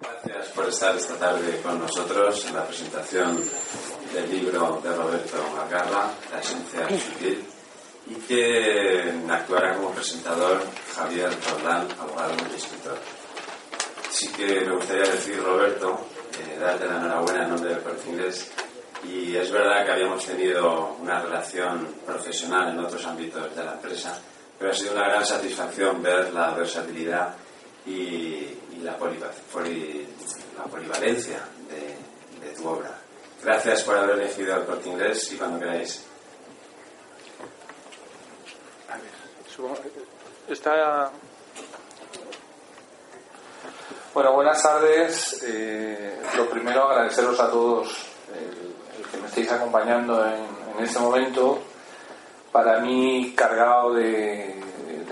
Gracias por estar esta tarde con nosotros en la presentación del libro de Roberto Macarra, La esencia sutil, y que actuará como presentador Javier Roldán, abogado y escritor. Sí que me gustaría decir, Roberto, eh, darte la enhorabuena en nombre del Corte Inglés. Y es verdad que habíamos tenido una relación profesional en otros ámbitos de la empresa, pero ha sido una gran satisfacción ver la versatilidad y, la, poliva- polivalencia de, tu obra. Gracias por haber elegido el corte inglés y cuando queráis. Supongo- Está. Bueno, buenas tardes. Eh, lo primero, agradeceros a todos el, que me estéis acompañando en, este momento. Para mí, cargado de,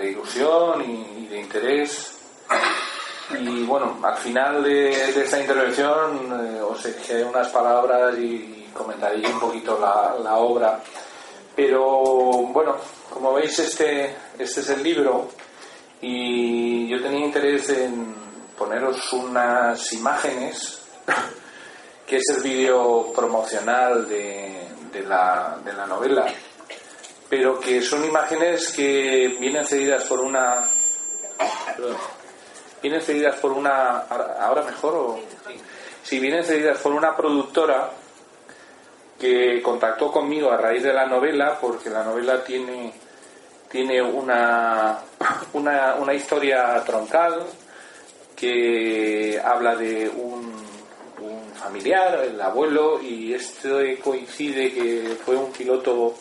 ilusión y de interés. Y bueno, al final de, esta intervención eh, os exigiré unas palabras y comentaré un poquito la, obra. Pero bueno, como veis, este, este es el libro y yo tenía interés en poneros unas imágenes, que es el vídeo promocional de, la, de la novela, pero que son imágenes que vienen cedidas por una. Vienen cedidas por una. ¿Ahora mejor o.? Sí, vienen cedidas por una productora que contactó conmigo a raíz de la novela, porque la novela tiene, tiene una, una, una historia troncal que habla de un, un familiar, el abuelo, y esto coincide que fue un piloto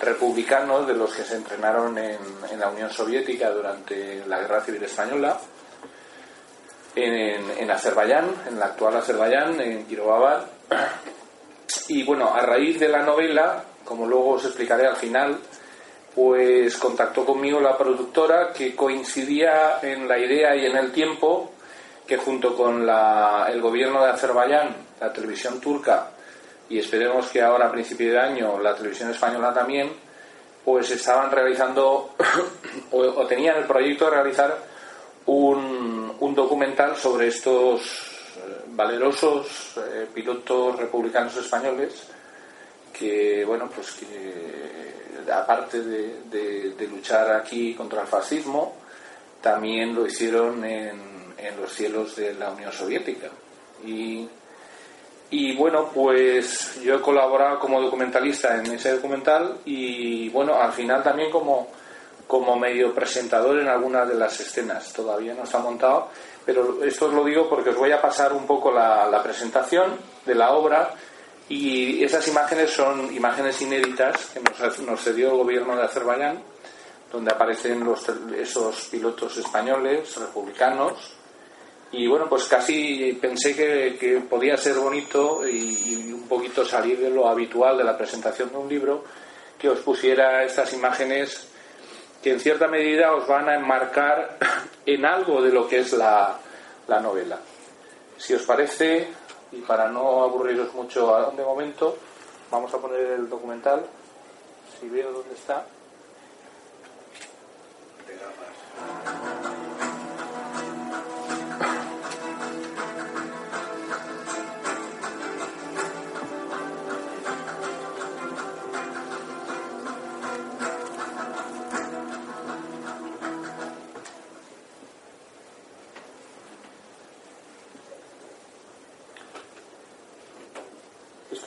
republicano de los que se entrenaron en, en la Unión Soviética durante la Guerra Civil Española en, en Azerbaiyán, en la actual Azerbaiyán, en Kirovabad. Y bueno, a raíz de la novela, como luego os explicaré al final, pues contactó conmigo la productora que coincidía en la idea y en el tiempo que junto con la- el gobierno de Azerbaiyán, la televisión turca y esperemos que ahora a principio de año la televisión española también, pues estaban realizando o, o tenían el proyecto de realizar un, un documental sobre estos eh, valerosos eh, pilotos republicanos españoles que, bueno, pues que aparte de, de- de luchar aquí contra el fascismo, también lo hicieron en, en los cielos de la Unión Soviética. Y, y bueno, pues yo he colaborado como documentalista en ese documental y bueno, al final también como, como medio presentador en algunas de las escenas. Todavía no está montado, pero esto os lo digo porque os voy a pasar un poco la, presentación de la obra y esas imágenes son imágenes inéditas que nos, nos cedió el gobierno de Azerbaiyán, donde aparecen esos pilotos españoles, republicanos, y bueno, pues casi pensé que, que podía ser bonito y un poquito salir de lo habitual de la presentación de un libro, que os pusiera estas imágenes que en cierta medida os van a enmarcar en algo de lo que es la, la novela. Si os parece, y para no aburriros mucho de momento, vamos a poner el documental, si veo dónde está.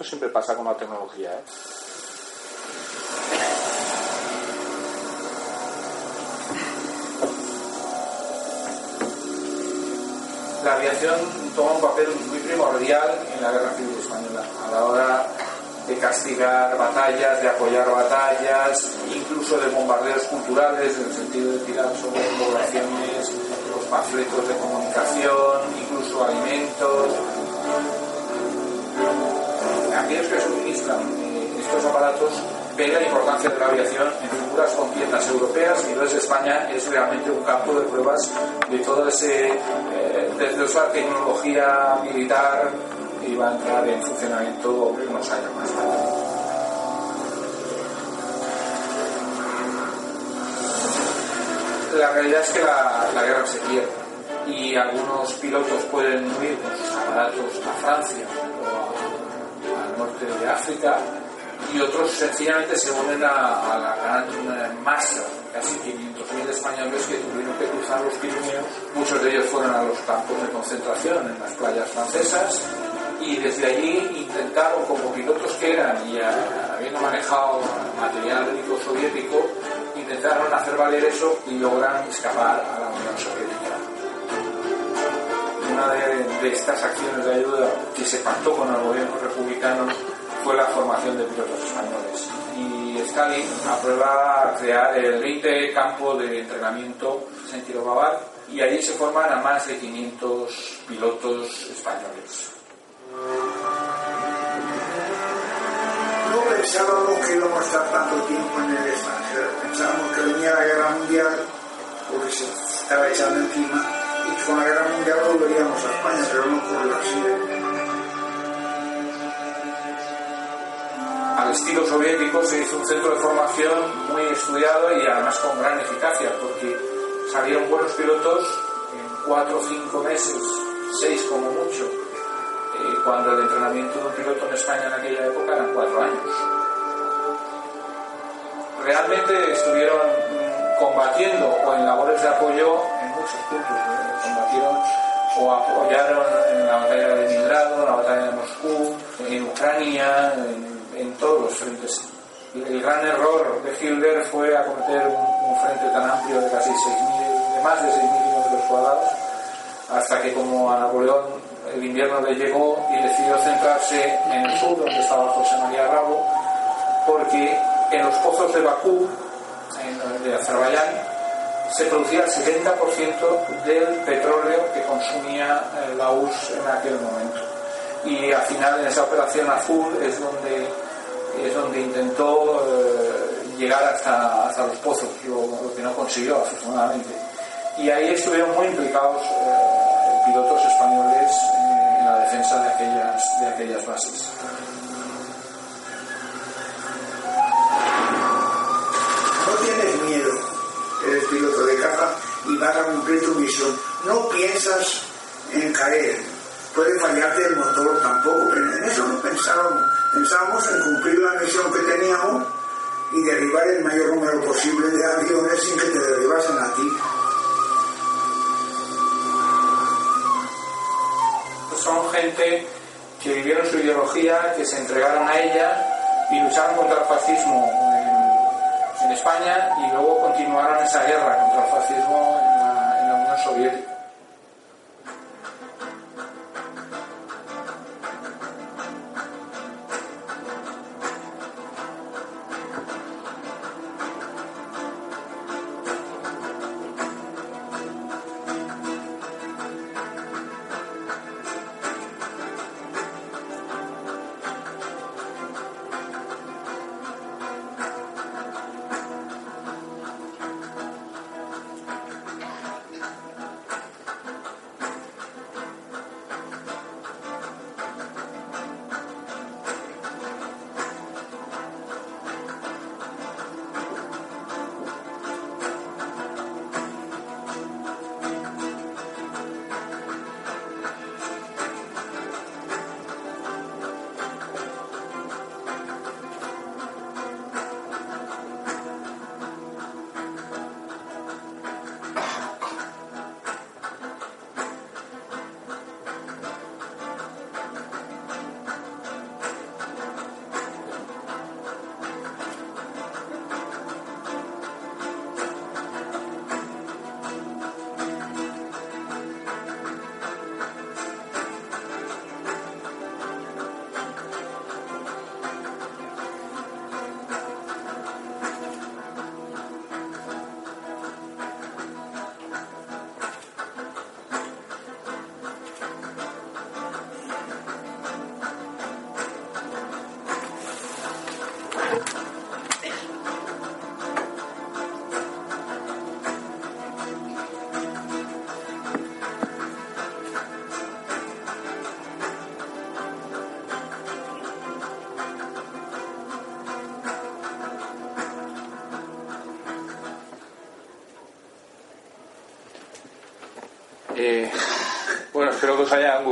Siempre pasa con la tecnología. ¿eh? La aviación toma un papel muy primordial en la guerra civil española a la hora de castigar batallas, de apoyar batallas, incluso de bombardeos culturales, en el sentido de tirar sobre poblaciones, los panfletos de comunicación, incluso alimentos ven la importancia de la aviación en figuras con piernas europeas y entonces España es realmente un campo de pruebas de toda ese, eh, de esa tecnología militar que iba a entrar en funcionamiento unos años más tarde. La realidad es que la, la guerra se pierde y algunos pilotos pueden huir con sus aparatos a Francia de África y otros sencillamente se unen a, la gran eh, masa, casi 500.000 españoles que tuvieron que cruzar los Pirineos. Muchos de ellos fueron a los campos de concentración en las playas francesas y desde allí intentaron, como pilotos que eran y habiendo manejado material bélico soviético, intentaron hacer valer eso y logran escapar a la Unión Soviética. Una de, de estas acciones de ayuda que se pactó con el gobierno republicano fue la formación de pilotos españoles. Y Stalin aprueba crear el 20 campo de entrenamiento en Kirovabar y allí se forman a más de 500 pilotos españoles. No pensábamos que íbamos a estar tanto tiempo en el extranjero, pensábamos que venía la guerra mundial porque se estaba echando encima con la guerra mundial volveríamos a España, pero no ocurrió así. al estilo soviético se hizo un centro de formación muy estudiado y además con gran eficacia, porque salieron buenos pilotos en cuatro o cinco meses, seis como mucho, eh, cuando el entrenamiento de un piloto en España en aquella época eran cuatro años. Realmente estuvieron combatiendo o en labores de apoyo en muchos puntos. Combatieron o apoyaron en la batalla de Leningrado, en la batalla de Moscú, en Ucrania, en en todos los frentes. El gran error de Hitler fue acometer un, un frente tan amplio de casi 6.000, de más de 6.000 kilómetros cuadrados, hasta que como a Napoleón el invierno le llegó y decidió centrarse en el sur, donde estaba José María Bravo, porque en los pozos de Bakú, en, de Azerbaiyán, se producía el 70% del petróleo que consumía eh, la URSS en aquel momento. Y al final, en esa operación azul, es donde es donde intentó eh, llegar hasta, hasta, los pozos, lo, que no consiguió afortunadamente. Y ahí estuvieron muy implicados eh, pilotos españoles en la defensa de aquellas, de aquellas bases. Vas cumplir tu misión. No piensas en caer, puede fallarte el motor tampoco, pero en eso no pensábamos Pensábamos en cumplir la misión que teníamos y derribar el mayor número posible de aviones sin que te derribasen a ti. Son gente que vivieron su ideología, que se entregaron a ella y lucharon contra el fascismo en, en España y luego continuaron esa guerra contra el fascismo en la, en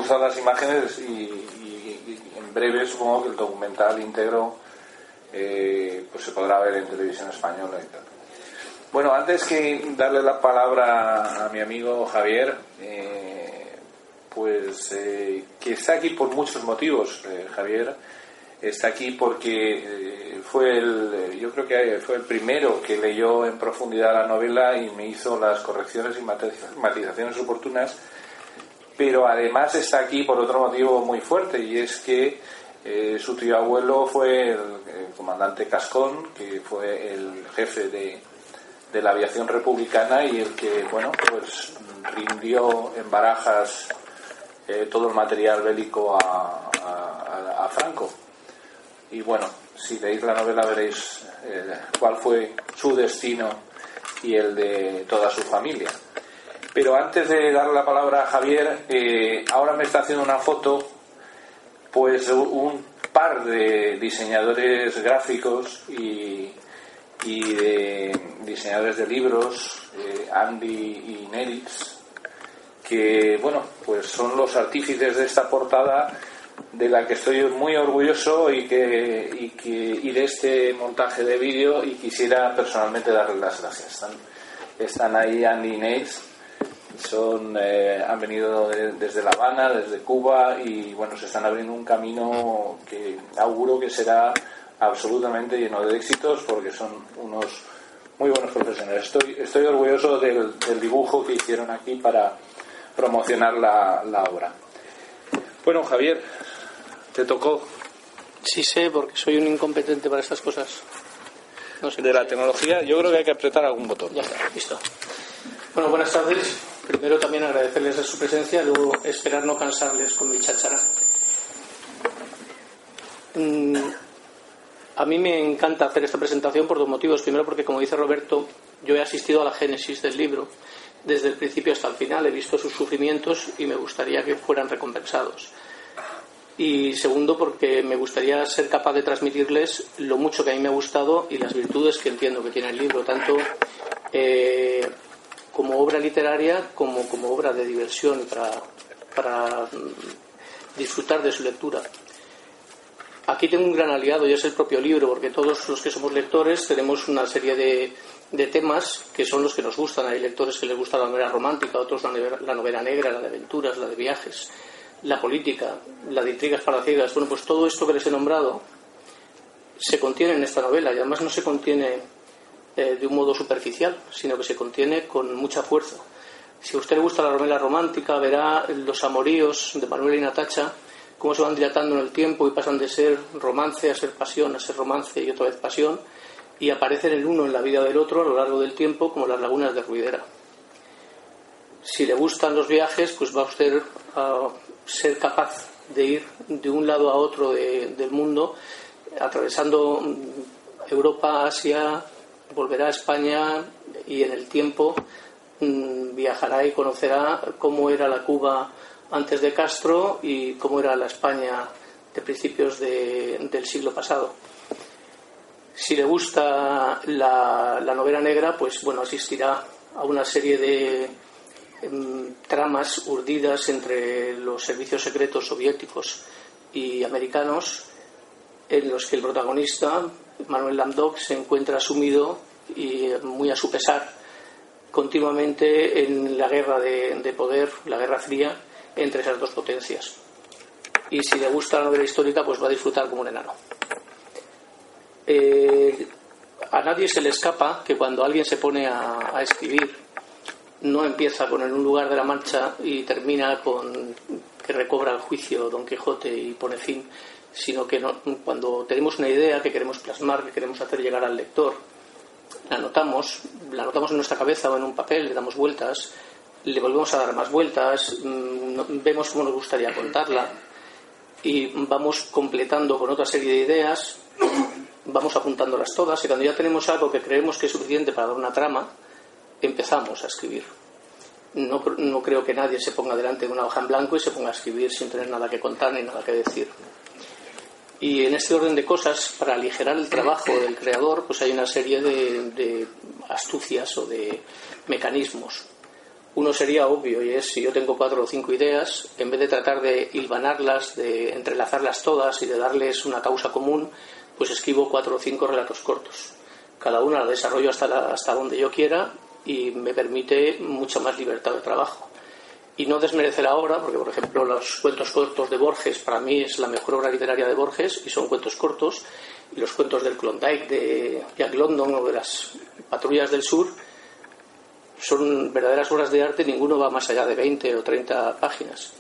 gustado las imágenes y, en breve supongo que el documental íntegro eh, pues se podrá ver en televisión española y tal. Bueno, antes que darle la palabra a mi amigo Javier, eh, pues que está aquí por muchos motivos, Javier está aquí porque fue el, yo creo que fue el primero que leyó en profundidad la novela y me hizo las correcciones y matizaciones oportunas pero además está aquí por otro motivo muy fuerte y es que eh, su tío abuelo fue el, comandante Cascón, que fue el jefe de, la aviación republicana y el que, bueno, pues rindió en barajas eh, todo el material bélico a, Franco. Y bueno, si leéis la novela veréis eh, cuál fue su destino y el de toda su familia. Pero antes de darle la palabra a Javier, eh, ahora me está haciendo una foto, pues un par de diseñadores gráficos y, de diseñadores de libros, eh, Andy y Nerix, que bueno, pues son los artífices de esta portada de la que estoy muy orgulloso y que y, de este montaje de vídeo y quisiera personalmente darles las gracias. Están, ahí Andy y Nerix son, eh, han venido desde La Habana, desde Cuba y bueno, se están abriendo un camino que auguro que será absolutamente lleno de éxitos porque son unos muy buenos profesionales. Estoy, estoy orgulloso del, dibujo que hicieron aquí para promocionar la, la obra. Bueno, Javier, te tocó. Sí sé, porque soy un incompetente para estas cosas. No sé de la tecnología, yo creo que hay que apretar algún botón. Ya está, listo. Bueno, buenas tardes. Primero también agradecerles su presencia, luego esperar no cansarles con mi cháchara. Mm, a mí me encanta hacer esta presentación por dos motivos. Primero porque, como dice Roberto, yo he asistido a la génesis del libro desde el principio hasta el final. He visto sus sufrimientos y me gustaría que fueran recompensados. Y segundo, porque me gustaría ser capaz de transmitirles lo mucho que a mí me ha gustado y las virtudes que entiendo que tiene el libro, tanto eh, como obra literaria como como obra de diversión para, para mm, disfrutar de su lectura. Aquí tengo un gran aliado y es el propio libro, porque todos los que somos lectores tenemos una serie de, de temas que son los que nos gustan. Hay lectores que les gusta la novela romántica, otros la novela, la novela negra, la de aventuras, la de viajes, la política, la de intrigas para ciegas. Bueno, pues todo esto que les he nombrado se contiene en esta novela y además no se contiene eh, de un modo superficial, sino que se contiene con mucha fuerza. Si a usted le gusta la novela romántica, verá los amoríos de Manuel y Natacha, cómo se van dilatando en el tiempo y pasan de ser romance a ser pasión, a ser romance y otra vez pasión, y aparecen el uno en la vida del otro a lo largo del tiempo como las lagunas de Ruidera. Si le gustan los viajes, pues va usted a ser capaz de ir de un lado a otro del mundo, atravesando Europa, Asia, volverá a España y en el tiempo mm, viajará y conocerá cómo era la Cuba antes de Castro y cómo era la España de principios del siglo pasado. Si le gusta la, novela negra, pues bueno, asistirá a una serie de em, tramas urdidas entre los servicios secretos soviéticos y americanos en los que el protagonista, Manuel Landau, se encuentra sumido y muy a su pesar continuamente en la guerra de, poder, la guerra fría, entre esas dos potencias. Y si le gusta la novela histórica, pues va a disfrutar como un enano. Eh, a nadie se le escapa que cuando alguien se pone a, escribir, no empieza con en un lugar de la marcha y termina con que recobra el juicio Don Quijote y pone fin, sino que cuando tenemos una idea que queremos plasmar, que queremos hacer llegar al lector, la anotamos, la anotamos en nuestra cabeza o en un papel, le damos vueltas, le volvemos a dar más vueltas, mm, vemos cómo nos gustaría contarla y vamos completando con otra serie de ideas, vamos apuntándolas todas y cuando ya tenemos algo que creemos que es suficiente para dar una trama, empezamos a escribir. No, no creo que nadie se ponga delante de una hoja en blanco y se ponga a escribir sin tener nada que contar ni nada que decir. Y en este orden de cosas, para aligerar el trabajo del creador, pues hay una serie de, astucias o de mecanismos. Uno sería obvio y es si yo tengo cuatro o cinco ideas, en vez de tratar de hilvanarlas, de entrelazarlas todas y de darles una causa común, pues escribo cuatro o cinco relatos cortos. Cada una la desarrollo hasta, hasta donde yo quiera y me permite mucha más libertad de trabajo. Y no desmerecer la obra, porque por ejemplo los cuentos cortos de Borges para mí es la mejor obra literaria de Borges y son cuentos cortos, y los cuentos del Klondike de Jack London o de las patrullas del sur son verdaderas obras de arte, ninguno va más allá de 20 o 30 páginas.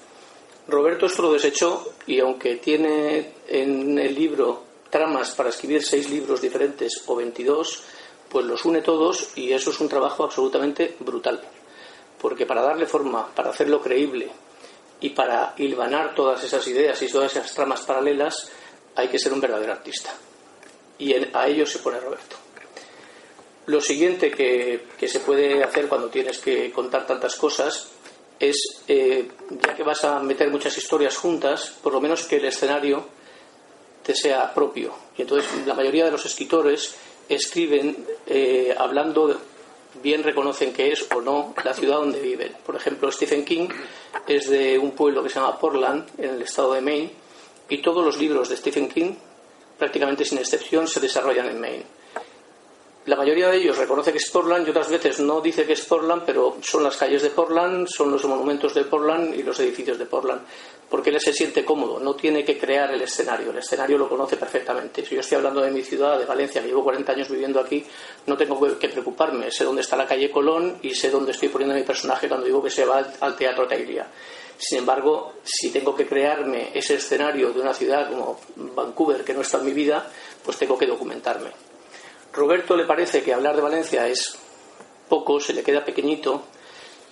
Roberto esto lo desechó y aunque tiene en el libro tramas para escribir seis libros diferentes o 22, pues los une todos y eso es un trabajo absolutamente brutal. Porque para darle forma, para hacerlo creíble y para hilvanar todas esas ideas y todas esas tramas paralelas, hay que ser un verdadero artista. Y a ello se pone Roberto. Lo siguiente que, se puede hacer cuando tienes que contar tantas cosas es, eh, ya que vas a meter muchas historias juntas, por lo menos que el escenario te sea propio. Y entonces la mayoría de los escritores escriben eh, hablando, bien reconocen que es o no la ciudad donde viven. Por ejemplo, Stephen King es de un pueblo que se llama Portland, en el estado de Maine, y todos los libros de Stephen King, prácticamente sin excepción, se desarrollan en Maine la mayoría de ellos reconoce que es Portland y otras veces no dice que es Portland, pero son las calles de Portland, son los monumentos de Portland y los edificios de Portland, porque él se siente cómodo, no tiene que crear el escenario, el escenario lo conoce perfectamente. Si yo estoy hablando de mi ciudad, de Valencia, que llevo 40 años viviendo aquí, no tengo que preocuparme, sé dónde está la calle Colón y sé dónde estoy poniendo mi personaje cuando digo que se va al Teatro Tailia. Sin embargo, si tengo que crearme ese escenario de una ciudad como Vancouver, que no está en mi vida, pues tengo que documentarme. Roberto le parece que hablar de Valencia es poco, se le queda pequeñito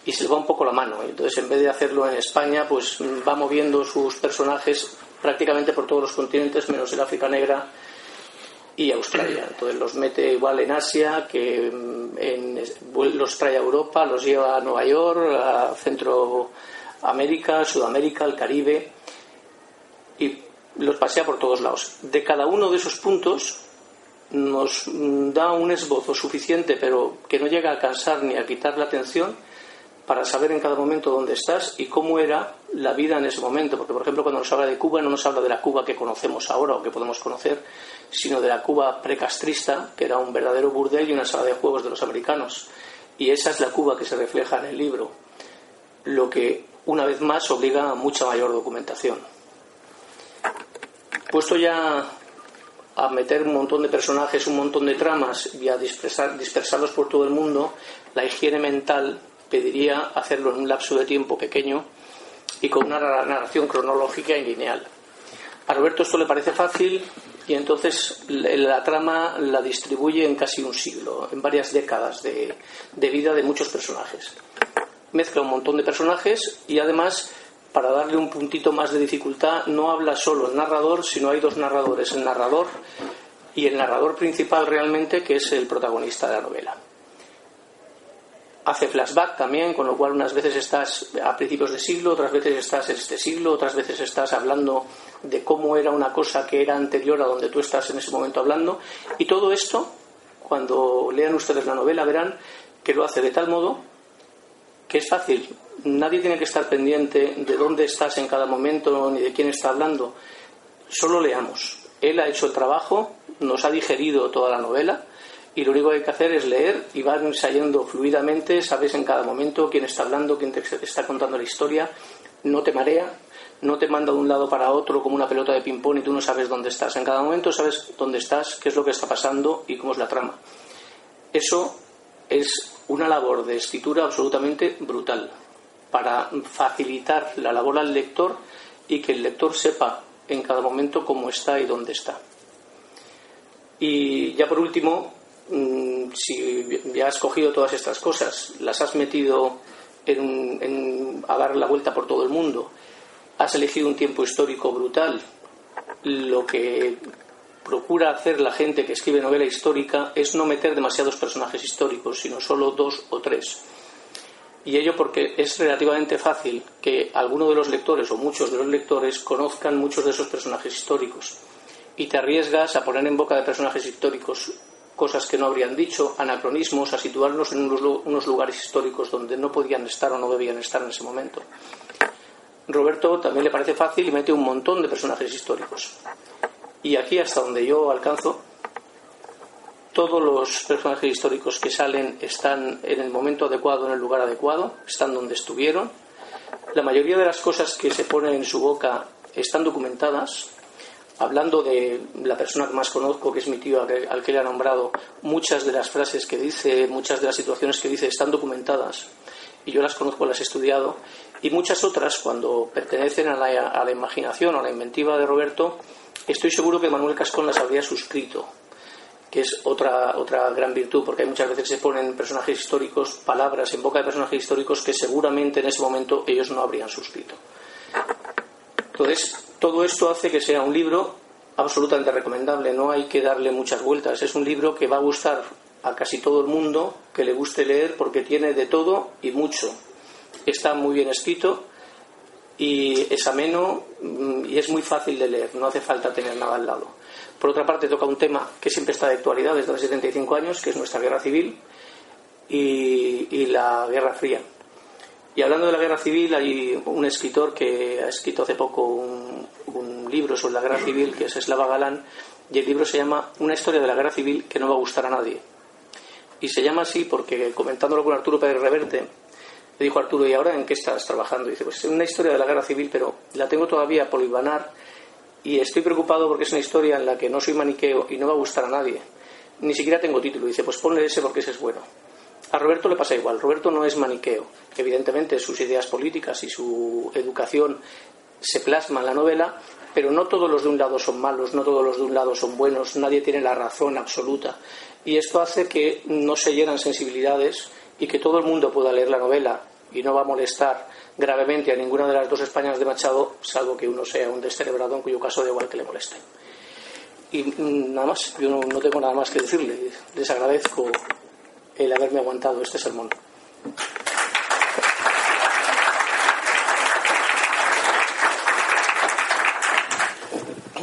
y se le va un poco la mano. Entonces, en vez de hacerlo en España, pues va moviendo sus personajes prácticamente por todos los continentes, menos el África Negra y Australia. Entonces los mete igual en Asia, que los trae a Europa, los lleva a Nueva York, a Centroamérica, Sudamérica, al Caribe y los pasea por todos lados. De cada uno de esos puntos nos da un esbozo suficiente, pero que no llega a cansar ni a quitar la atención para saber en cada momento dónde estás y cómo era la vida en ese momento. Porque, por ejemplo, cuando nos habla de Cuba, no nos habla de la Cuba que conocemos ahora o que podemos conocer, sino de la Cuba precastrista, que era un verdadero burdel y una sala de juegos de los americanos. Y esa es la Cuba que se refleja en el libro, lo que, una vez más, obliga a mucha mayor documentación. Puesto ya a meter un montón de personajes, un montón de tramas y a dispersar, dispersarlos por todo el mundo, la higiene mental pediría hacerlo en un lapso de tiempo pequeño y con una narración cronológica y lineal. A Roberto esto le parece fácil y entonces la trama la distribuye en casi un siglo, en varias décadas de, de vida de muchos personajes. Mezcla un montón de personajes y además para darle un puntito más de dificultad, no habla solo el narrador, sino hay dos narradores, el narrador y el narrador principal realmente, que es el protagonista de la novela. Hace flashback también, con lo cual unas veces estás a principios de siglo, otras veces estás en este siglo, otras veces estás hablando de cómo era una cosa que era anterior a donde tú estás en ese momento hablando. Y todo esto, cuando lean ustedes la novela, verán que lo hace de tal modo que es fácil nadie tiene que estar pendiente de dónde estás en cada momento ni de quién está hablando. Solo leamos. Él ha hecho el trabajo, nos ha digerido toda la novela y lo único que hay que hacer es leer y va ensayando fluidamente, sabes en cada momento quién está hablando, quién te está contando la historia, no te marea, no te manda de un lado para otro como una pelota de ping-pong y tú no sabes dónde estás. En cada momento sabes dónde estás, qué es lo que está pasando y cómo es la trama. Eso es una labor de escritura absolutamente brutal para facilitar la labor al lector y que el lector sepa en cada momento cómo está y dónde está. Y ya por último, mm, si ya has cogido todas estas cosas, las has metido a dar la vuelta por todo el mundo, has elegido un tiempo histórico brutal, lo que procura hacer la gente que escribe novela histórica es no meter demasiados personajes históricos, sino solo dos o tres y ello porque es relativamente fácil que alguno de los lectores o muchos de los lectores conozcan muchos de esos personajes históricos. Y te arriesgas a poner en boca de personajes históricos cosas que no habrían dicho, anacronismos, a situarnos en unos, lugares históricos donde no podían estar o no debían estar en ese momento. Roberto también le parece fácil y mete un montón de personajes históricos. Y aquí, hasta donde yo alcanzo, todos los personajes históricos que salen están en el momento adecuado, en el lugar adecuado, están donde estuvieron. La mayoría de las cosas que se ponen en su boca están documentadas. Hablando de la persona que más conozco, que es mi tío al que le ha nombrado, muchas de las frases que dice, muchas de las situaciones que dice están documentadas. Y yo las conozco, las he estudiado, y muchas otras, cuando pertenecen a la, a la imaginación o a la inventiva de Roberto, estoy seguro que Manuel Cascón las habría suscrito, que es otra, otra gran virtud, porque hay muchas veces se ponen personajes históricos, palabras en boca de personajes históricos que seguramente en ese momento ellos no habrían suscrito. Entonces, todo esto hace que sea un libro absolutamente recomendable, no hay que darle muchas vueltas. Es un libro que va a gustar a casi todo el mundo, que le guste leer porque tiene de todo y mucho. Está muy bien escrito y es ameno mm, y es muy fácil de leer, no hace falta tener nada al lado. Por otra parte, toca un tema que siempre está de actualidad desde hace 75 años, que es nuestra guerra civil y, la guerra fría. Y hablando de la guerra civil, hay un escritor que ha escrito hace poco un, libro sobre la guerra civil, que es Slava Galán, y el libro se llama Una historia de la guerra civil que no va a gustar a nadie. Y se llama así porque, comentándolo con Arturo Pérez Reverte, le dijo Arturo, ¿y ahora en qué estás trabajando? Y dice, pues es una historia de la guerra civil, pero la tengo todavía por ibanar y estoy preocupado porque es una historia en la que no soy maniqueo y no va a gustar a nadie. Ni siquiera tengo título. Dice, pues ponle ese porque ese es bueno. A Roberto le pasa igual. Roberto no es maniqueo. Evidentemente sus ideas políticas y su educación se plasma en la novela, pero no todos los de un lado son malos, no todos los de un lado son buenos, nadie tiene la razón absoluta. Y esto hace que no se llenan sensibilidades y que todo el mundo pueda leer la novela y no va a molestar gravemente a ninguna de las dos Españas de Machado, salvo que uno sea un descerebrado, en cuyo caso da igual que le moleste. Y mm, nada más, yo no, tengo nada más que decirle. Les agradezco el haberme aguantado este sermón.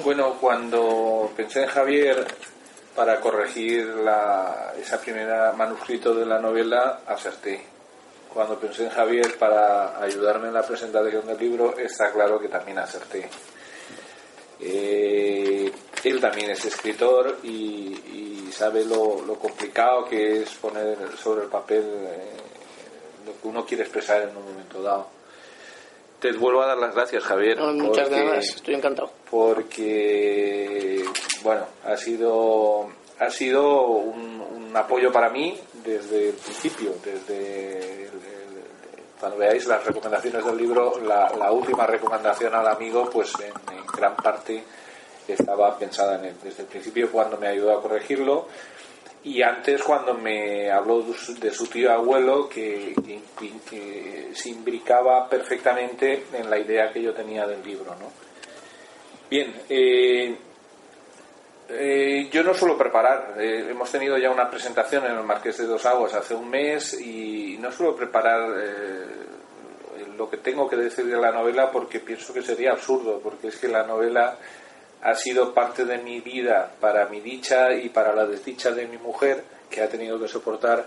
Bueno, cuando pensé en Javier para corregir la, esa primera manuscrito de la novela, acerté. Cuando pensé en Javier para ayudarme en la presentación del libro, está claro que también acerté. Eh, él también es escritor y, sabe lo, complicado que es poner sobre el papel eh, lo que uno quiere expresar en un momento dado. Te vuelvo a dar las gracias, Javier. muchas gracias, estoy encantado. Porque, bueno, ha sido, ha sido un, apoyo para mí desde el principio, desde cuando veáis las recomendaciones del libro, la, última recomendación al amigo, pues en gran parte estaba pensada en él desde el principio cuando me ayudó a corregirlo y antes cuando me habló de su tío abuelo que, se imbricaba perfectamente en la idea que yo tenía del libro. ¿no? Bien, eh, eh, yo no suelo preparar. Eh, hemos tenido ya una presentación en el Marqués de Dos Aguas hace un mes y no suelo preparar lo que tengo que decir de la novela porque pienso que sería absurdo, porque es que la novela ha sido parte de mi vida para mi dicha y para la desdicha de mi mujer, que ha tenido que soportar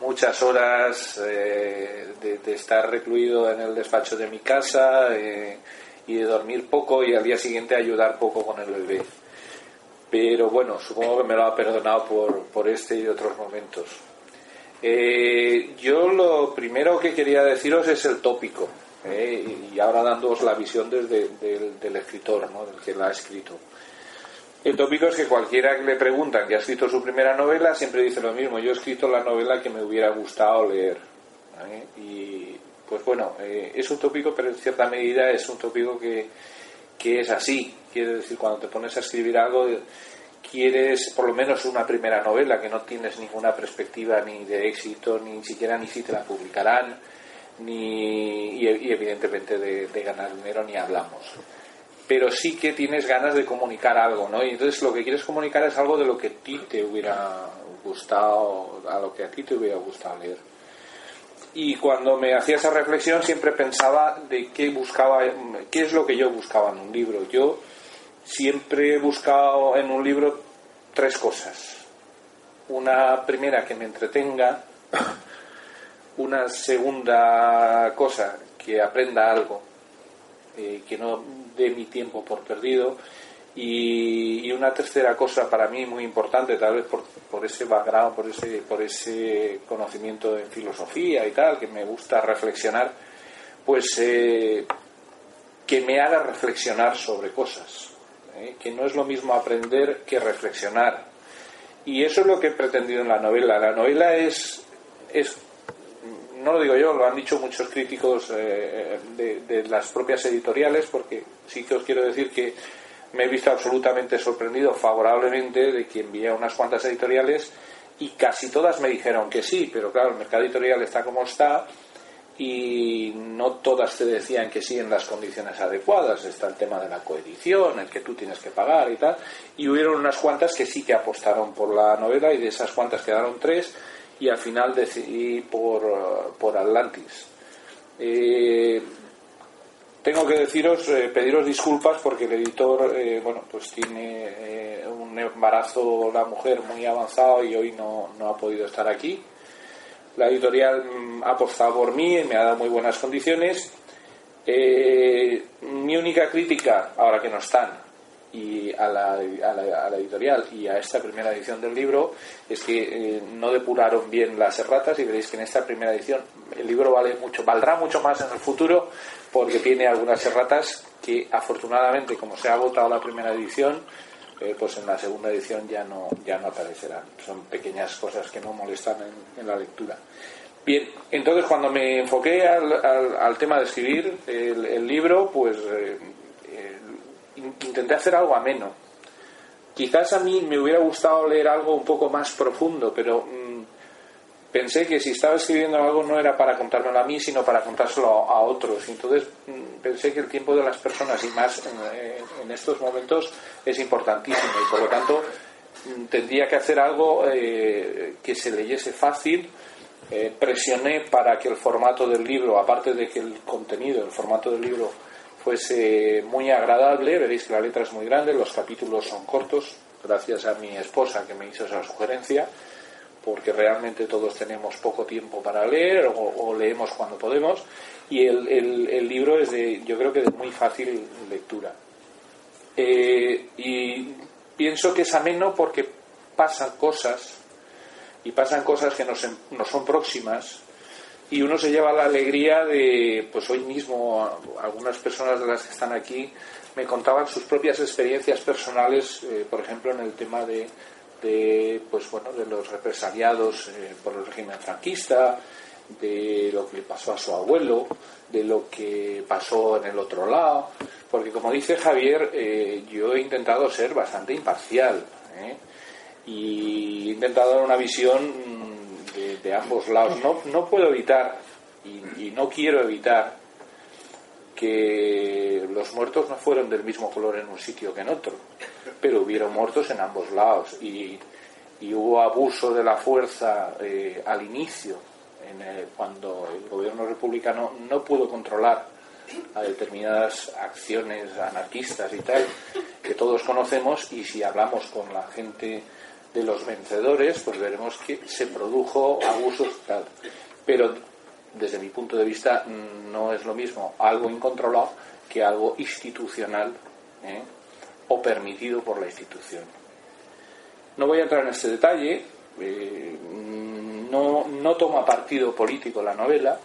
muchas horas eh, de, estar recluido en el despacho de mi casa eh, y de dormir poco y al día siguiente ayudar poco con el bebé. Pero bueno, supongo que me lo ha perdonado por, por este y otros momentos. Eh, yo lo primero que quería deciros es el tópico. ¿eh? y ahora dándoos la visión desde, del, escritor, ¿no? del que la ha escrito. El tópico es que cualquiera que le pregunta que ha escrito su primera novela siempre dice lo mismo. Yo he escrito la novela que me hubiera gustado leer. Y pues bueno, eh, es un tópico, pero en cierta medida es un tópico que, que es así. Quiere decir, cuando te pones a escribir algo, quieres por lo menos una primera novela que no tienes ninguna perspectiva ni de éxito, ni siquiera ni si te la publicarán ni, y, evidentemente de, ganar dinero ni hablamos. Pero sí que tienes ganas de comunicar algo, ¿no? Y entonces lo que quieres comunicar es algo de lo que a ti te hubiera gustado, a lo que a ti te hubiera gustado leer. Y cuando me hacía esa reflexión siempre pensaba de qué buscaba, qué es lo que yo buscaba en un libro. Yo siempre he buscado en un libro tres cosas. una primera que me entretenga, una segunda cosa que aprenda algo, eh, que no dé mi tiempo por perdido, y, una tercera cosa para mí muy importante, tal vez por, por ese background, por ese, por ese conocimiento en filosofía y tal, que me gusta reflexionar, pues eh, que me haga reflexionar sobre cosas, ¿eh? que no es lo mismo aprender que reflexionar. Y eso es lo que he pretendido en la novela. La novela es, es no lo digo yo, lo han dicho muchos críticos eh, de, de, las propias editoriales, porque sí que os quiero decir que me he visto absolutamente sorprendido favorablemente de que envié unas cuantas editoriales y casi todas me dijeron que sí, pero claro, el mercado editorial está como está y no todas te decían que sí en las condiciones adecuadas. Está el tema de la coedición, el que tú tienes que pagar y tal. Y hubieron unas cuantas que sí que apostaron por la novela y de esas cuantas quedaron tres y al final decidí por, por Atlantis. Eh, tengo que deciros, eh, pediros disculpas porque el editor, eh, bueno, pues tiene un embarazo la mujer muy avanzado y hoy no, no ha podido estar aquí la editorial mm, ha apostado por mí y me ha dado muy buenas condiciones. Eh, mi única crítica, ahora que no están, y a la, editorial y a esta primera edición del libro es que eh, no depuraron bien las erratas y veréis que en esta primera edición el libro vale mucho, valdrá mucho más en el futuro porque tiene algunas erratas que afortunadamente como se ha agotado la primera edición eh, pues en la segunda edición ya no, ya no aparecerán. Son pequeñas cosas que no molestan en, la lectura. Bien, entonces cuando me enfoqué al, al, tema de escribir el, libro, pues eh, intenté hacer algo ameno. Quizás a mí me hubiera gustado leer algo un poco más profundo, pero mm, pensé que si estaba escribiendo algo no era para contármelo a mí, sino para contárselo a, otros. Entonces mm, pensé que el tiempo de las personas, y más en, estos momentos, es importantísimo y por lo tanto mm, tendría que hacer algo eh, que se leyese fácil. Eh, presioné para que el formato del libro, aparte de que el contenido, el formato del libro fuese muy agradable, veréis que la letra es muy grande, los capítulos son cortos, gracias a mi esposa que me hizo esa sugerencia porque realmente todos tenemos poco tiempo para leer o, leemos cuando podemos y el, el, libro es de yo creo que de muy fácil lectura. Eh, y pienso que es ameno porque pasan cosas y pasan cosas que no, no son próximas y uno se lleva la alegría de pues hoy mismo algunas personas de las que están aquí me contaban sus propias experiencias personales eh, por ejemplo en el tema de de, pues bueno, de los represaliados eh, por el régimen franquista, de lo que pasó a su abuelo, de lo que pasó en el otro lado, porque como dice Javier, eh, yo he intentado ser bastante imparcial y he intentado dar una visión de, ambos lados. No, no puedo evitar y, y no quiero evitar que los muertos no fueron del mismo color en un sitio que en otro, pero hubieron muertos en ambos lados y, hubo abuso de la fuerza eh, al inicio, en cuando el gobierno republicano no pudo controlar a determinadas acciones anarquistas y tal, que todos conocemos, y si hablamos con la gente de los vencedores, pues veremos que se produjo abusos tal. Pero desde mi punto de vista, no es lo mismo algo incontrolado que algo institucional ¿eh? o permitido por la institución. No voy a entrar en este detalle, eh, no, no toma partido político la novela,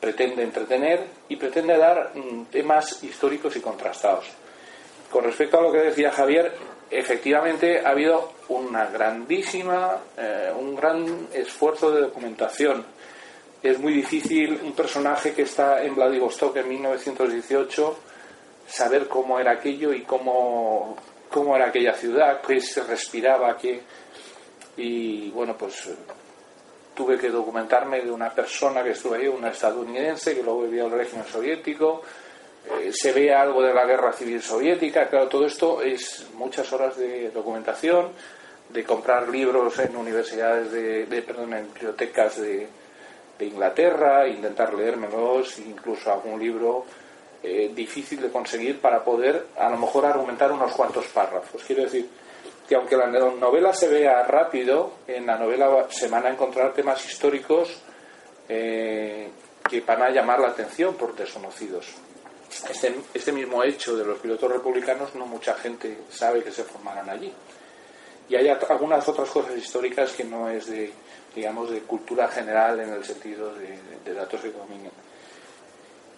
pretende entretener y pretende dar mm, temas históricos y contrastados. Con respecto a lo que decía Javier, efectivamente ha habido una grandísima, eh, un gran esfuerzo de documentación. Es muy difícil un personaje que está en Vladivostok en 1918 saber cómo era aquello y cómo, cómo era aquella ciudad, qué se respiraba, qué... Y bueno, pues tuve que documentarme de una persona que estuvo ahí, una estadounidense que luego vivía el régimen soviético, eh, se ve algo de la guerra civil soviética, claro, todo esto es muchas horas de documentación, de comprar libros en universidades de, perdón, en bibliotecas de, de Inglaterra, intentar leérmelos, incluso algún libro eh, difícil de conseguir para poder a lo mejor argumentar unos cuantos párrafos. Quiero decir que aunque la novela se vea rápido, en la novela se van a encontrar temas históricos eh, que van a llamar la atención por desconocidos. Este, este, mismo hecho de los pilotos republicanos no mucha gente sabe que se formaron allí. Y hay algunas otras cosas históricas que no es de, digamos, de cultura general en el sentido de, datos que dominen.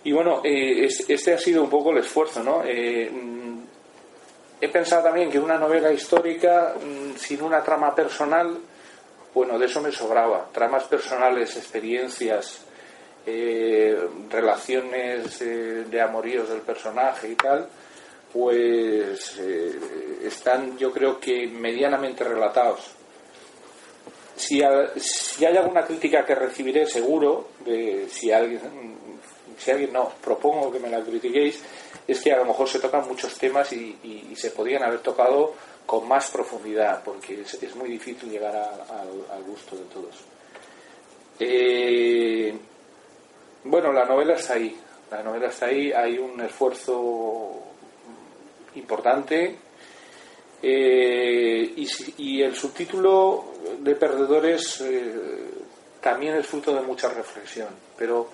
Y bueno, eh, este ha sido un poco el esfuerzo, ¿no? Eh, mm, he pensado también que una novela histórica mm, sin una trama personal, bueno, de eso me sobraba. Tramas personales, experiencias, eh, relaciones de amoríos del personaje y tal, pues están yo creo que medianamente relatados si, si, hay alguna crítica que recibiré, seguro, de, si alguien, si alguien no, propongo que me la critiquéis, es que a lo mejor se tocan muchos temas y, se podrían haber tocado con más profundidad, porque es, muy difícil llegar al gusto de todos. Eh, bueno, la novela está ahí, la novela está ahí, hay un esfuerzo importante. Eh, y, el subtítulo de Perdedores eh, también es fruto de mucha reflexión, pero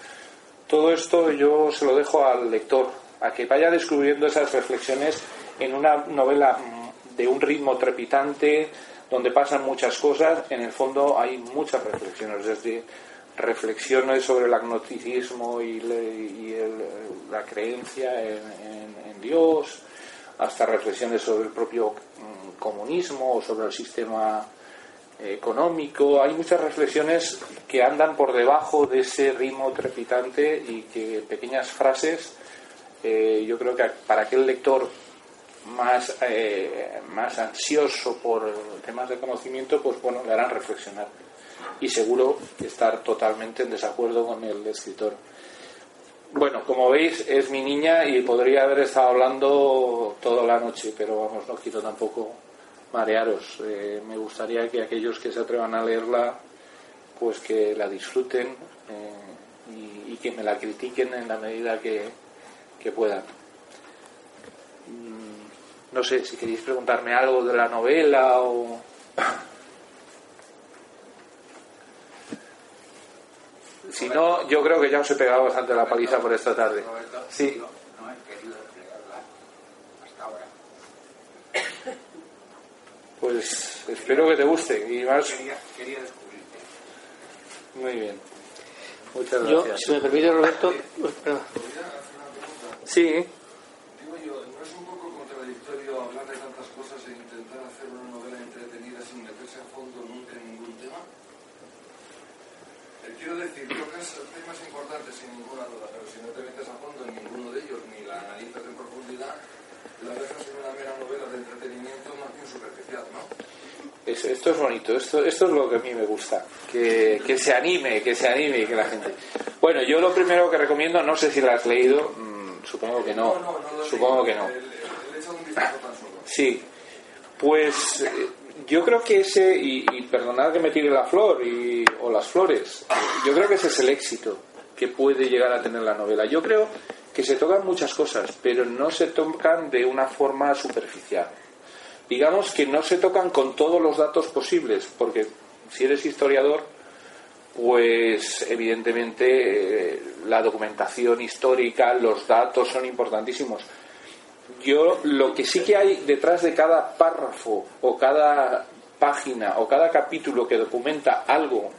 todo esto yo se lo dejo al lector, a que vaya descubriendo esas reflexiones en una novela de un ritmo trepitante, donde pasan muchas cosas, en el fondo hay muchas reflexiones, desde reflexiones sobre el agnosticismo y, la creencia en Dios, hasta reflexiones sobre el propio mm, comunismo o sobre el sistema eh, económico. Hay muchas reflexiones que andan por debajo de ese ritmo trepitante y que pequeñas frases, eh, yo creo que para aquel lector más, eh, más ansioso por temas de conocimiento, pues bueno, le harán reflexionar. Y seguro estar totalmente en desacuerdo con el escritor. Bueno, como veis, es mi niña y podría haber estado hablando toda la noche, pero vamos, no quiero tampoco marearos. Eh, me gustaría que aquellos que se atrevan a leerla, pues que la disfruten eh, y, que me la critiquen en la medida que, que puedan. Mm, no sé si queréis preguntarme algo de la novela o. Si no, yo creo que ya os he pegado bastante la paliza por esta tarde. Sí. Pues espero que te guste y más. Muy bien. Muchas gracias. Yo, si me permite, Roberto. Sí. Quiero decir, tocas temas importantes sin ninguna duda, pero si no te metes a fondo en ninguno de ellos ni la analizas en profundidad, la dejas en una mera novela de entretenimiento más bien superficial, ¿no? esto es bonito, esto, esto es lo que a mí me gusta, que, que se anime, que se anime y que la gente... Bueno, yo lo primero que recomiendo, no sé si lo has leído, mmm, supongo que no, no, no, supongo que no. Sí, pues eh, yo creo que ese, y, perdonad que me tire la flor y, o las flores, yo creo que ese es el éxito que puede llegar a tener la novela. Yo creo que se tocan muchas cosas, pero no se tocan de una forma superficial. Digamos que no se tocan con todos los datos posibles, porque si eres historiador, pues evidentemente eh, la documentación histórica, los datos son importantísimos yo lo que sí que hay detrás de cada párrafo o cada página o cada capítulo que documenta algo,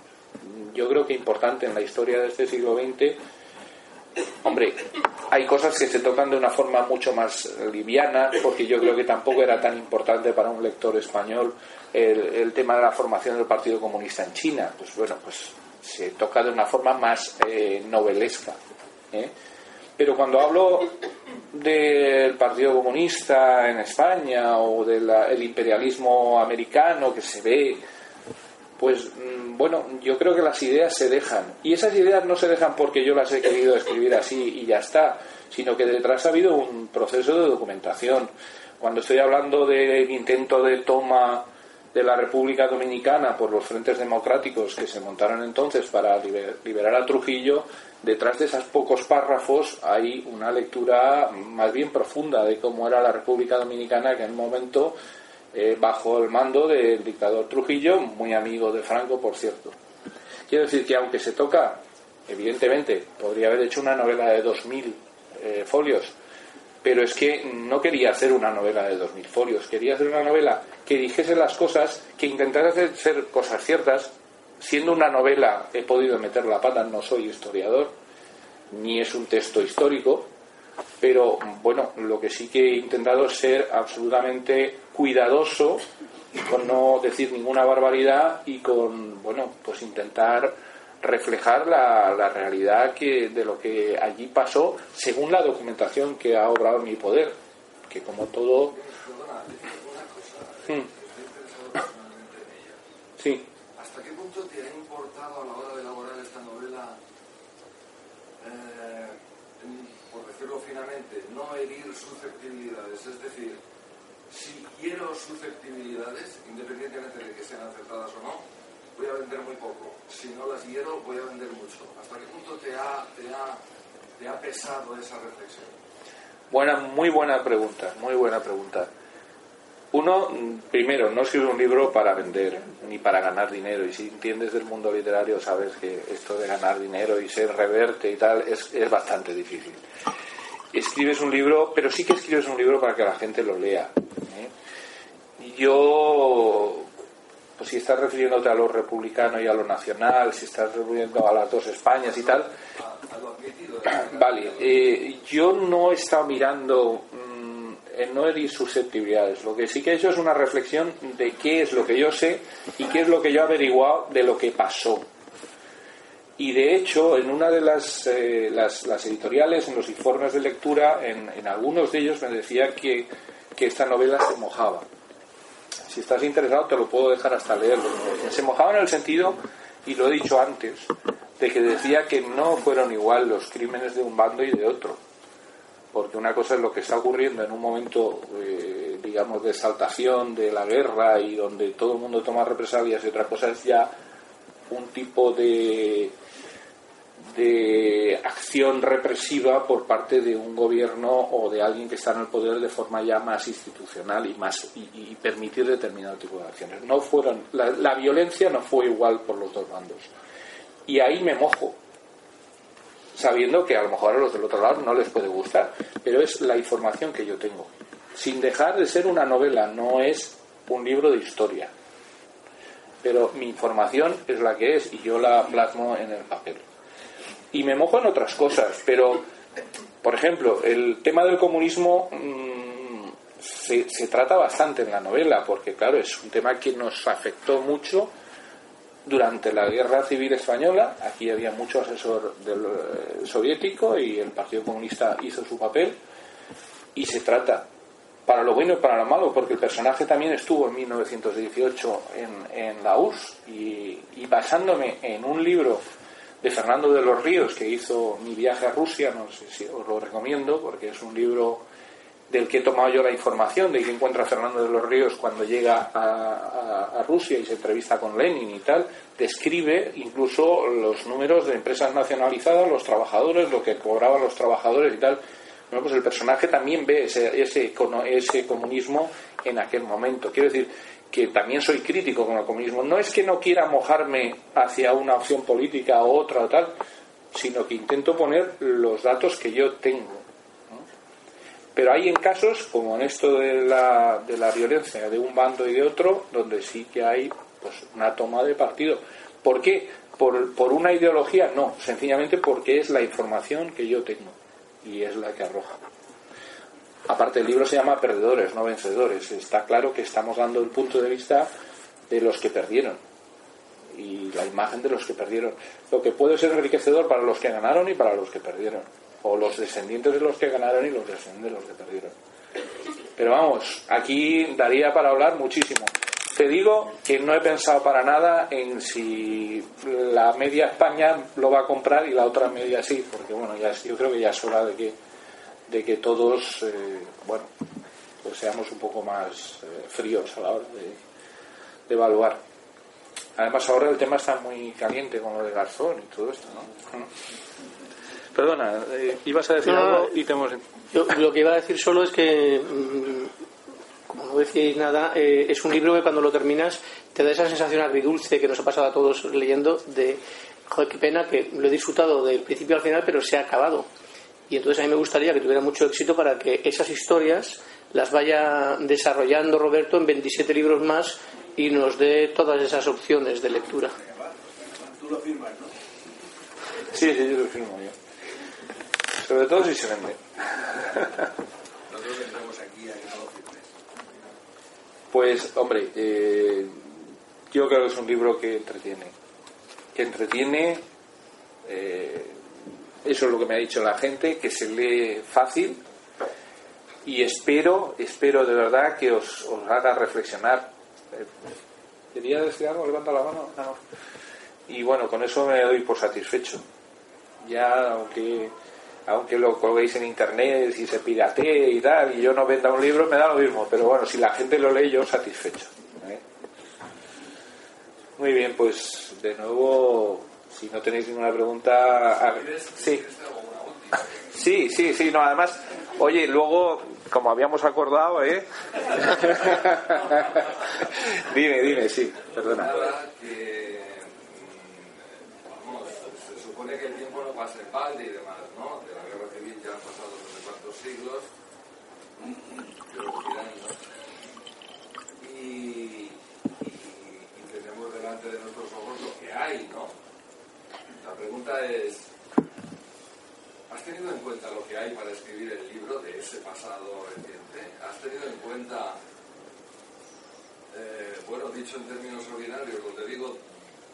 yo creo que importante en la historia de este siglo XX, hombre, hay cosas que se tocan de una forma mucho más liviana, porque yo creo que tampoco era tan importante para un lector español el, tema de la formación del Partido Comunista en China. Pues bueno, pues se toca de una forma más eh, novelesca. ¿eh? Pero cuando hablo del Partido Comunista en España o del imperialismo americano que se ve, pues mm, bueno, yo creo que las ideas se dejan. Y esas ideas no se dejan porque yo las he querido escribir así y ya está, sino que detrás ha habido un proceso de documentación. Cuando estoy hablando del intento de toma de la República Dominicana por los frentes democráticos que se montaron entonces para liberar a Trujillo, detrás de esos pocos párrafos hay una lectura más bien profunda de cómo era la República Dominicana que en un momento eh, bajo el mando del dictador Trujillo, muy amigo de Franco, por cierto. Quiero decir que aunque se toca, evidentemente, podría haber hecho una novela de 2.000 eh, folios, pero es que no quería hacer una novela de 2.000 folios, quería hacer una novela que dijese las cosas, que intentara ser cosas ciertas. Siendo una novela, he podido meter la pata, no soy historiador, ni es un texto histórico, pero bueno, lo que sí que he intentado es ser absolutamente cuidadoso con no decir ninguna barbaridad y con, bueno, pues intentar reflejar la, la realidad que, de lo que allí pasó según la documentación que ha obrado mi poder, que como todo... Hmm. Sí, ¿Hasta qué punto te ha importado a la hora de elaborar esta novela, eh, por decirlo finamente, no herir susceptibilidades? Es decir, si quiero susceptibilidades, independientemente de que sean acertadas o no, voy a vender muy poco. Si no las hiero, voy a vender mucho. ¿Hasta qué punto te ha, te ha, te ha pesado esa reflexión? Buena, muy buena pregunta, muy buena pregunta. Uno, primero, no escribe un libro para vender ni para ganar dinero. Y si entiendes del mundo literario, sabes que esto de ganar dinero y ser reverte y tal es, es bastante difícil. Escribes un libro, pero sí que escribes un libro para que la gente lo lea. ¿eh? Yo, pues si estás refiriéndote a lo republicano y a lo nacional, si estás refiriendo a las dos Españas y tal. Vale, eh, yo no he estado mirando mm, no herir susceptibilidades. Lo que sí que he hecho es una reflexión de qué es lo que yo sé y qué es lo que yo he averiguado de lo que pasó. Y de hecho, en una de las, eh, las, las editoriales, en los informes de lectura, en, en algunos de ellos me decía que, que esta novela se mojaba. Si estás interesado, te lo puedo dejar hasta leerlo. Se mojaba en el sentido, y lo he dicho antes, de que decía que no fueron igual los crímenes de un bando y de otro. Porque una cosa es lo que está ocurriendo en un momento, eh, digamos, de exaltación de la guerra y donde todo el mundo toma represalias, y otra cosa es ya un tipo de, de acción represiva por parte de un gobierno o de alguien que está en el poder de forma ya más institucional y más y, permitir determinado tipo de acciones. No fueron la, la violencia no fue igual por los dos bandos y ahí me mojo sabiendo que a lo mejor a los del otro lado no les puede gustar, pero es la información que yo tengo. Sin dejar de ser una novela, no es un libro de historia. Pero mi información es la que es y yo la plasmo en el papel. Y me mojo en otras cosas, pero, por ejemplo, el tema del comunismo mmm, se, se trata bastante en la novela, porque claro, es un tema que nos afectó mucho durante la guerra civil española, aquí había mucho asesor del eh, soviético y el Partido Comunista hizo su papel. Y se trata para lo bueno y para lo malo, porque el personaje también estuvo en 1918 en, en la URSS y, y basándome en un libro de Fernando de los Ríos que hizo Mi viaje a Rusia, no sé si os lo recomiendo porque es un libro del que he tomado yo la información de que encuentra Fernando de los Ríos cuando llega a, a, a, Rusia y se entrevista con Lenin y tal, describe incluso los números de empresas nacionalizadas, los trabajadores, lo que cobraban los trabajadores y tal. Bueno, pues el personaje también ve ese, ese, ese comunismo en aquel momento. Quiero decir que también soy crítico con el comunismo. No es que no quiera mojarme hacia una opción política o otra o tal, sino que intento poner los datos que yo tengo. Pero hay en casos, como en esto de la, de la violencia de un bando y de otro, donde sí que hay pues, una toma de partido. ¿Por qué? Por, por una ideología, no, sencillamente porque es la información que yo tengo y es la que arroja. Aparte, el libro se llama Perdedores, no Vencedores. Está claro que estamos dando el punto de vista de los que perdieron y la imagen de los que perdieron. Lo que puede ser enriquecedor para los que ganaron y para los que perdieron o los descendientes de los que ganaron y los descendientes de los que perdieron. Pero vamos, aquí daría para hablar muchísimo. Te digo que no he pensado para nada en si la media España lo va a comprar y la otra media sí, porque bueno, ya yo creo que ya es hora de que, de que todos, eh, bueno, pues seamos un poco más eh, fríos a la hora de, de evaluar. Además ahora el tema está muy caliente con lo de Garzón y todo esto, ¿no? Perdona, eh, ibas a decir No, algo y te hemos... Yo lo que iba a decir solo es que mm, como no decís nada, eh, es un libro que cuando lo terminas te da esa sensación agridulce que nos ha pasado a todos leyendo de, joder, qué pena que lo he disfrutado del principio al final, pero se ha acabado. Y entonces a mí me gustaría que tuviera mucho éxito para que esas historias las vaya desarrollando Roberto en 27 libros más y nos dé todas esas opciones de lectura. Tú lo firmas, ¿no? Sí, sí, yo lo firmo yo. Sobre todo si se vende. Nosotros vendremos aquí a que no lo firmes. Pues, hombre, eh, yo creo que es un libro que entretiene. Que entretiene, eh, eso es lo que me ha dicho la gente, que se lee fácil y espero, espero de verdad que os, haga reflexionar. Eh, ¿Quería decir algo? Levanta la mano. No. Y bueno, con eso me doy por satisfecho. Ya, aunque aunque lo colguéis en internet y se piratee y tal, y yo no venda un libro, me da lo mismo. Pero bueno, si la gente lo lee, yo satisfecho. ¿eh? Muy bien, pues de nuevo, si no tenéis ninguna pregunta. a- Sí. Sí, sí, sí, no, además, oye, luego, como habíamos acordado, ¿eh? dime, dime, sí, perdona. Que. mm, Vamos, se supone que el tiempo no pasa en balde y demás, ¿no? De la guerra civil ya han pasado no sé cuántos siglos. Dirán, ¿no? Y, y, y tenemos delante de nuestros ojos lo que hay, ¿no? La pregunta es. ¿Has tenido en cuenta lo que hay para escribir el libro de ese pasado reciente? ¿Has tenido en cuenta eh, bueno, dicho en términos ordinarios, donde digo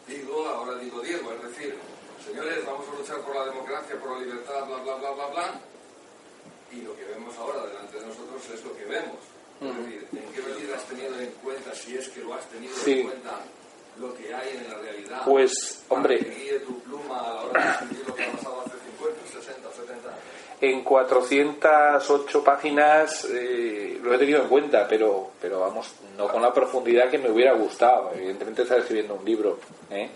digo, ahora digo Diego, es decir, señores, vamos a luchar por la democracia, por la libertad, bla, bla, bla, bla, bla, y lo que vemos ahora delante de nosotros es lo que vemos. Es decir, ¿en qué medida has tenido en cuenta, si es que lo has tenido Sí. en cuenta, lo que hay en la realidad? Pues, hombre. Que tu pluma a la hora de lo que ha pasado hace 50, 60, 70 años. En 408 páginas eh, lo he tenido en cuenta, pero, pero vamos, no con la profundidad que me hubiera gustado. Evidentemente está escribiendo un libro. ¿eh?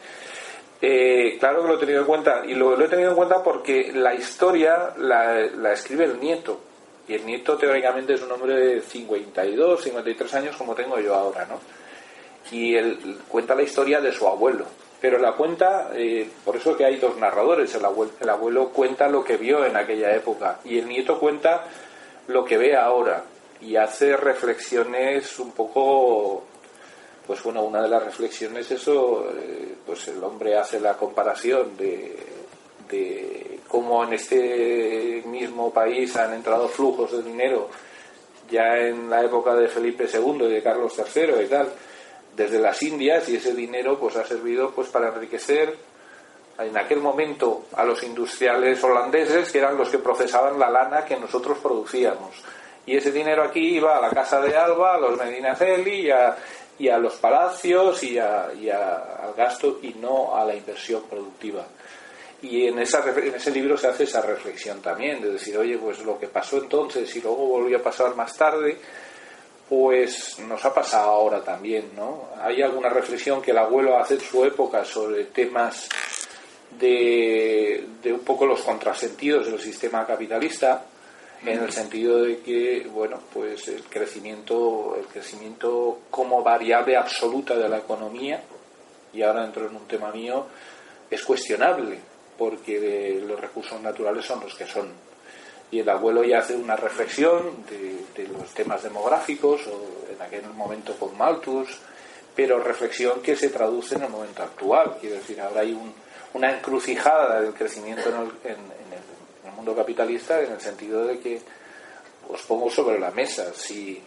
Eh, claro que lo he tenido en cuenta, y lo, he tenido en cuenta porque la historia la, la escribe el nieto. Y el nieto teóricamente es un hombre de 52, 53 años como tengo yo ahora, ¿no? y él cuenta la historia de su abuelo. Pero la cuenta, eh, por eso que hay dos narradores, el abuelo, el abuelo cuenta lo que vio en aquella época y el nieto cuenta lo que ve ahora y hace reflexiones un poco, pues bueno, una de las reflexiones eso, eh, pues el hombre hace la comparación de, de cómo en este mismo país han entrado flujos de dinero ya en la época de Felipe II y de Carlos III y tal, desde las Indias y ese dinero pues ha servido pues para enriquecer en aquel momento a los industriales holandeses que eran los que procesaban la lana que nosotros producíamos. Y ese dinero aquí iba a la casa de Alba, a los Medinaceli a, y a los palacios y, a- al gasto y no a la inversión productiva. Y en, esa, en ese libro se hace esa reflexión también, de decir, oye, pues lo que pasó entonces y luego volvió a pasar más tarde, pues nos ha pasado ahora también, ¿no? Hay alguna reflexión que el abuelo hace en su época sobre temas de un poco los contrasentidos del sistema capitalista, en el sentido de que, bueno, pues el crecimiento, el crecimiento como variable absoluta de la economía, y ahora entro en un tema mío, es cuestionable, porque los recursos naturales son los que son. Y el abuelo ya hace una reflexión de, de los temas demográficos, o en aquel momento con Malthus, pero reflexión que se traduce en el momento actual. Quiero decir, ahora hay un- una encrucijada del crecimiento en el, en- mundo capitalista en el sentido de que os pongo sobre la mesa si,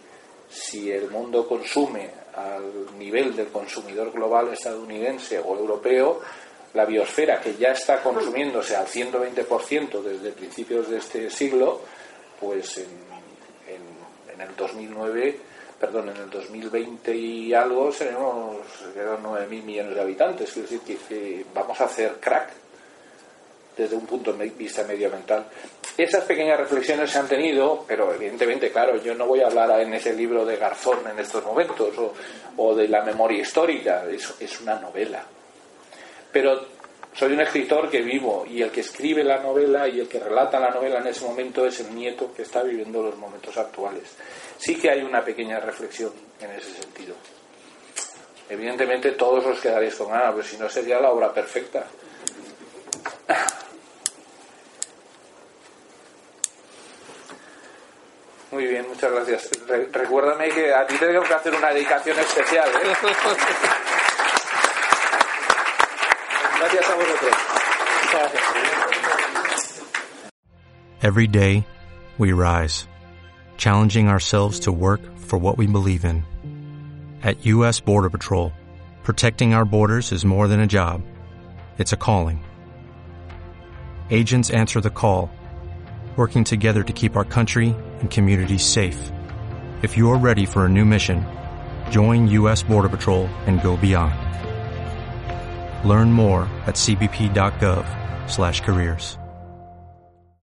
si el mundo consume al nivel del consumidor global estadounidense o europeo, la biosfera que ya está consumiéndose al 120% desde principios de este siglo, pues en, en- en el 2009, perdón, en el 2020 y algo seremos serán 9.000 millones de habitantes. Es decir, que, que vamos a hacer crack desde un punto de vista medioambiental. Esas pequeñas reflexiones se han tenido, pero evidentemente, claro, yo no voy a hablar en ese libro de Garzón en estos momentos o, o de la memoria histórica, es, es una novela. Pero soy un escritor que vivo y el que escribe la novela y el que relata la novela en ese momento es el nieto que está viviendo los momentos actuales. Sí que hay una pequeña reflexión en ese sentido. Evidentemente todos os quedaréis con Ana, pero si no sería la obra perfecta. Muy bien, muchas gracias. recuérdame que a ti tengo que hacer una dedicación especial. ¿eh? gracias a vosotros. Every day, we rise, challenging ourselves to work for what we believe in. At U.S. Border Patrol, protecting our borders is more than a job, it's a calling. Agents answer the call working together to keep our country and communities safe. If you are ready for a new mission, join U.S. Border Patrol and go beyond. Learn more at cbp.gov/careers.